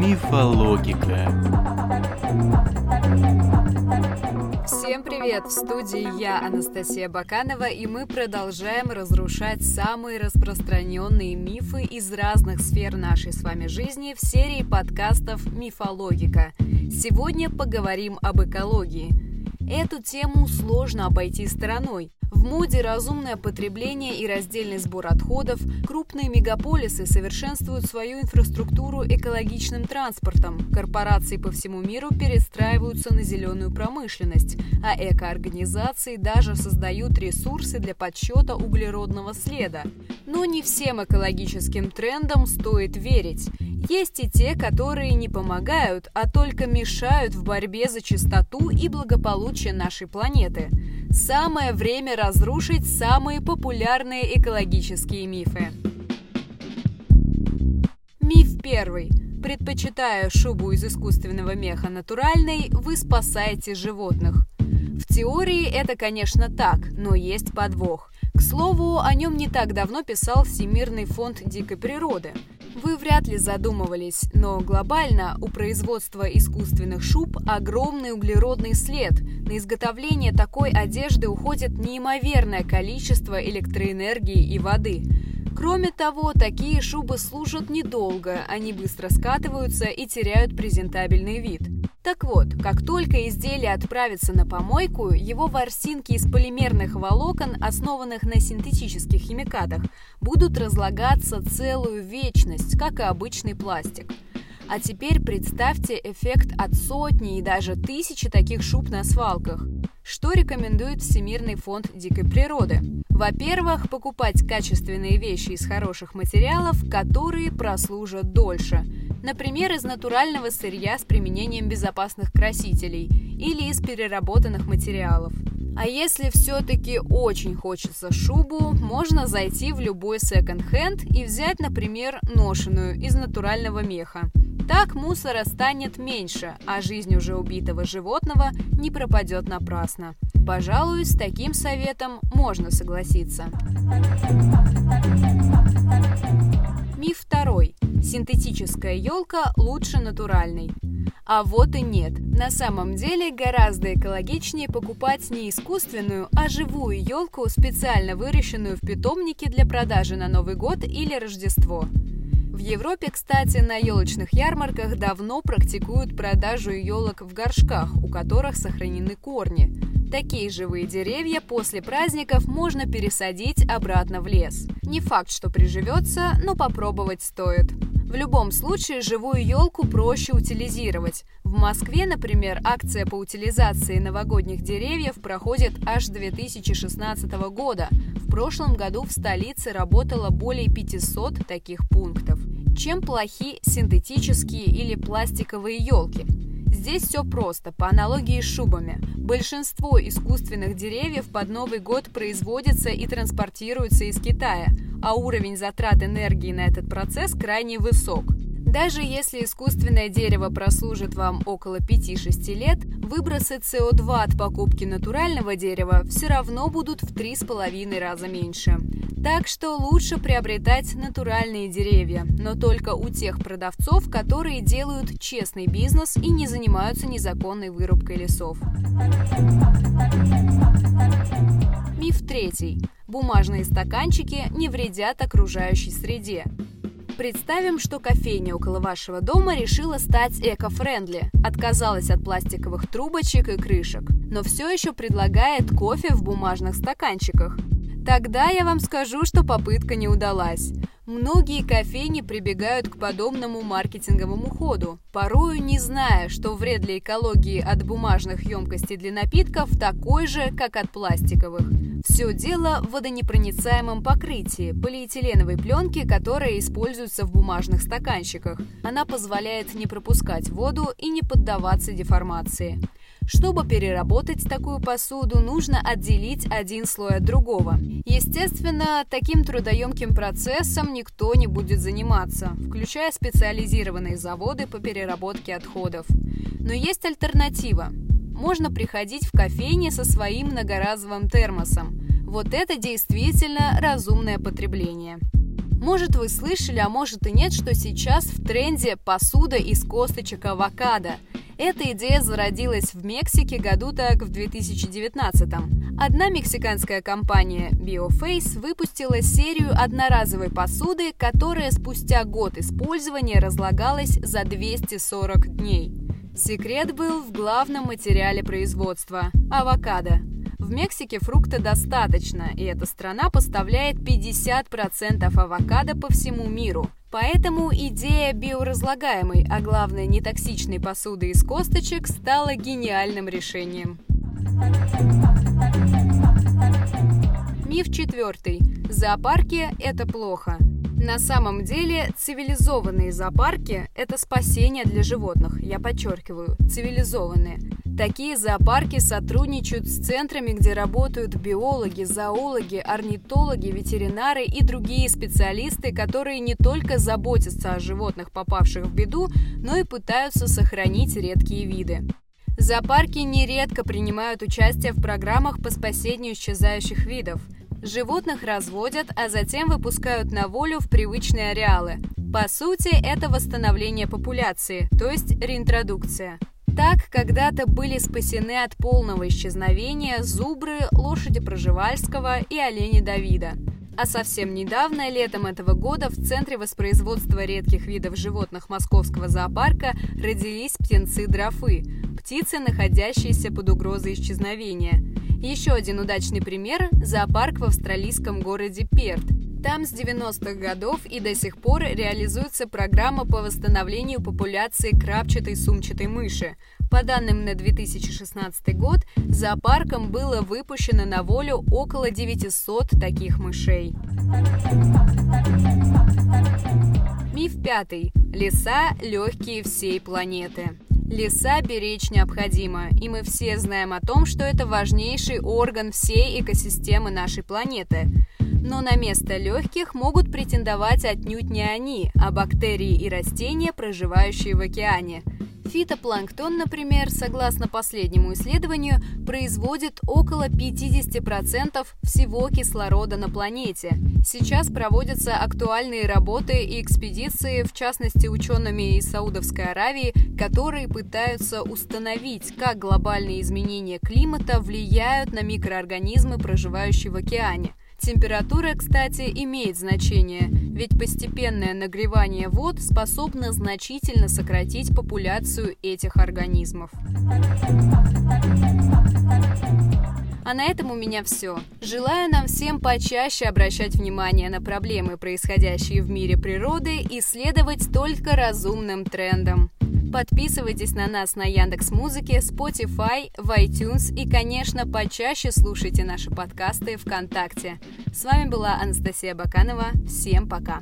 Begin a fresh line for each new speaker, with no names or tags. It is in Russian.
Мифологика.
Всем привет! В студии я, Анастасия Баканова, и мы продолжаем разрушать самые распространенные мифы из разных сфер нашей с вами жизни в серии подкастов «Мифологика». Сегодня поговорим об экологии. Эту тему сложно обойти стороной. В моде разумное потребление и раздельный сбор отходов, крупные мегаполисы совершенствуют свою инфраструктуру экологичным транспортом, корпорации по всему миру перестраиваются на зеленую промышленность, а экоорганизации даже создают ресурсы для подсчета углеродного следа. Но не всем экологическим трендам стоит верить. Есть и те, которые не помогают, а только мешают в борьбе за чистоту и благополучие нашей планеты. Самое время разрушить самые популярные экологические мифы. Миф первый. Предпочитая шубу из искусственного меха натуральной, вы спасаете животных. В теории это, конечно, так, но есть подвох. К слову, о нем не так давно писал Всемирный фонд дикой природы – вы вряд ли задумывались, но глобально у производства искусственных шуб огромный углеродный след. На изготовление такой одежды уходит неимоверное количество электроэнергии и воды. Кроме того, такие шубы служат недолго, они быстро скатываются и теряют презентабельный вид. Так вот, как только изделие отправится на помойку, его ворсинки из полимерных волокон, основанных на синтетических химикатах, будут разлагаться целую вечность, как и обычный пластик. А теперь представьте эффект от сотни и даже тысячи таких шуб на свалках. Что рекомендует Всемирный фонд дикой природы? Во-первых, покупать качественные вещи из хороших материалов, которые прослужат дольше. Например, из натурального сырья с применением безопасных красителей или из переработанных материалов. А если все-таки очень хочется шубу, можно зайти в любой секонд-хенд и взять, например, ношеную из натурального меха. Так мусора станет меньше, а жизнь уже убитого животного не пропадет напрасно. Пожалуй, с таким советом можно согласиться. Миф второй. Синтетическая елка лучше натуральной. А вот и нет. На самом деле гораздо экологичнее покупать не искусственную, а живую елку, специально выращенную в питомнике для продажи на Новый год или Рождество. В Европе, кстати, на елочных ярмарках давно практикуют продажу елок в горшках, у которых сохранены корни. Такие живые деревья после праздников можно пересадить обратно в лес. Не факт, что приживется, но попробовать стоит. В любом случае, живую елку проще утилизировать. В Москве, например, акция по утилизации новогодних деревьев проходит аж с 2016 года. В прошлом году в столице работало более 500 таких пунктов. Чем плохи синтетические или пластиковые елки? Здесь все просто, по аналогии с шубами. Большинство искусственных деревьев под Новый год производится и транспортируется из Китая, а уровень затрат энергии на этот процесс крайне высок. Даже если искусственное дерево прослужит вам около 5-6 лет, выбросы СО2 от покупки натурального дерева все равно будут в 3,5 раза меньше. Так что лучше приобретать натуральные деревья, но только у тех продавцов, которые делают честный бизнес и не занимаются незаконной вырубкой лесов. Миф третий. Бумажные стаканчики не вредят окружающей среде. Представим, что кофейня около вашего дома решила стать эко-френдли, отказалась от пластиковых трубочек и крышек, но все еще предлагает кофе в бумажных стаканчиках. Тогда я вам скажу, что попытка не удалась. Многие кофейни прибегают к подобному маркетинговому ходу, порою не зная, что вред для экологии от бумажных емкостей для напитков такой же, как от пластиковых. Все дело в водонепроницаемом покрытии, полиэтиленовой пленки, которая используется в бумажных стаканчиках. Она позволяет не пропускать воду и не поддаваться деформации. Чтобы переработать такую посуду, нужно отделить один слой от другого. Естественно, таким трудоемким процессом никто не будет заниматься, включая специализированные заводы по переработке отходов. Но есть альтернатива. Можно приходить в кофейне со своим многоразовым термосом. Вот это действительно разумное потребление. Может, вы слышали, а может и нет, что сейчас в тренде посуда из косточек авокадо. Эта идея зародилась в Мексике году так в 2019 -м. Одна мексиканская компания BioFace выпустила серию одноразовой посуды, которая спустя год использования разлагалась за 240 дней. Секрет был в главном материале производства – авокадо. В Мексике фрукта достаточно, и эта страна поставляет 50% авокадо по всему миру. Поэтому идея биоразлагаемой, а главное нетоксичной посуды из косточек стала гениальным решением. Миф четвертый. Зоопарки – это плохо. На самом деле, цивилизованные зоопарки – это спасение для животных, я подчеркиваю, цивилизованные. Такие зоопарки сотрудничают с центрами, где работают биологи, зоологи, орнитологи, ветеринары и другие специалисты, которые не только заботятся о животных, попавших в беду, но и пытаются сохранить редкие виды. Зоопарки нередко принимают участие в программах по спасению исчезающих видов. Животных разводят, а затем выпускают на волю в привычные ареалы. По сути, это восстановление популяции, то есть реинтродукция. Так когда-то были спасены от полного исчезновения зубры, лошади Проживальского и олени Давида. А совсем недавно, летом этого года, в Центре воспроизводства редких видов животных Московского зоопарка родились птенцы-дрофы, птицы, находящиеся под угрозой исчезновения. Еще один удачный пример – зоопарк в австралийском городе Перт. Там с 90-х годов и до сих пор реализуется программа по восстановлению популяции крапчатой сумчатой мыши. По данным на 2016 год, зоопарком было выпущено на волю около 900 таких мышей. Миф пятый. Леса легкие всей планеты. Леса беречь необходимо, и мы все знаем о том, что это важнейший орган всей экосистемы нашей планеты. Но на место легких могут претендовать отнюдь не они, а бактерии и растения, проживающие в океане. Фитопланктон, например, согласно последнему исследованию, производит около 50% всего кислорода на планете. Сейчас проводятся актуальные работы и экспедиции, в частности учеными из Саудовской Аравии, которые пытаются установить, как глобальные изменения климата влияют на микроорганизмы, проживающие в океане. Температура, кстати, имеет значение, ведь постепенное нагревание вод способно значительно сократить популяцию этих организмов. А на этом у меня все. Желаю нам всем почаще обращать внимание на проблемы, происходящие в мире природы, и следовать только разумным трендам. Подписывайтесь на нас на Яндекс Музыке, Spotify, в iTunes и, конечно, почаще слушайте наши подкасты ВКонтакте. С вами была Анастасия Баканова. Всем пока!